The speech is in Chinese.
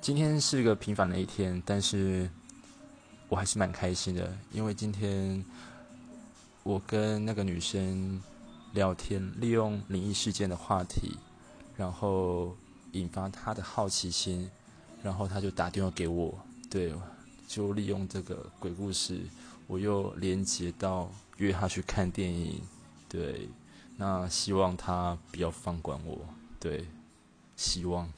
今天是个平凡的一天，但是我还是蛮开心的，因为今天我跟那个女生聊天，利用灵异事件的话题，然后引发她的好奇心，然后她就打电话给我，对，就利用这个鬼故事，我又连接到约她去看电影。对，那希望她不要放管我，对，希望。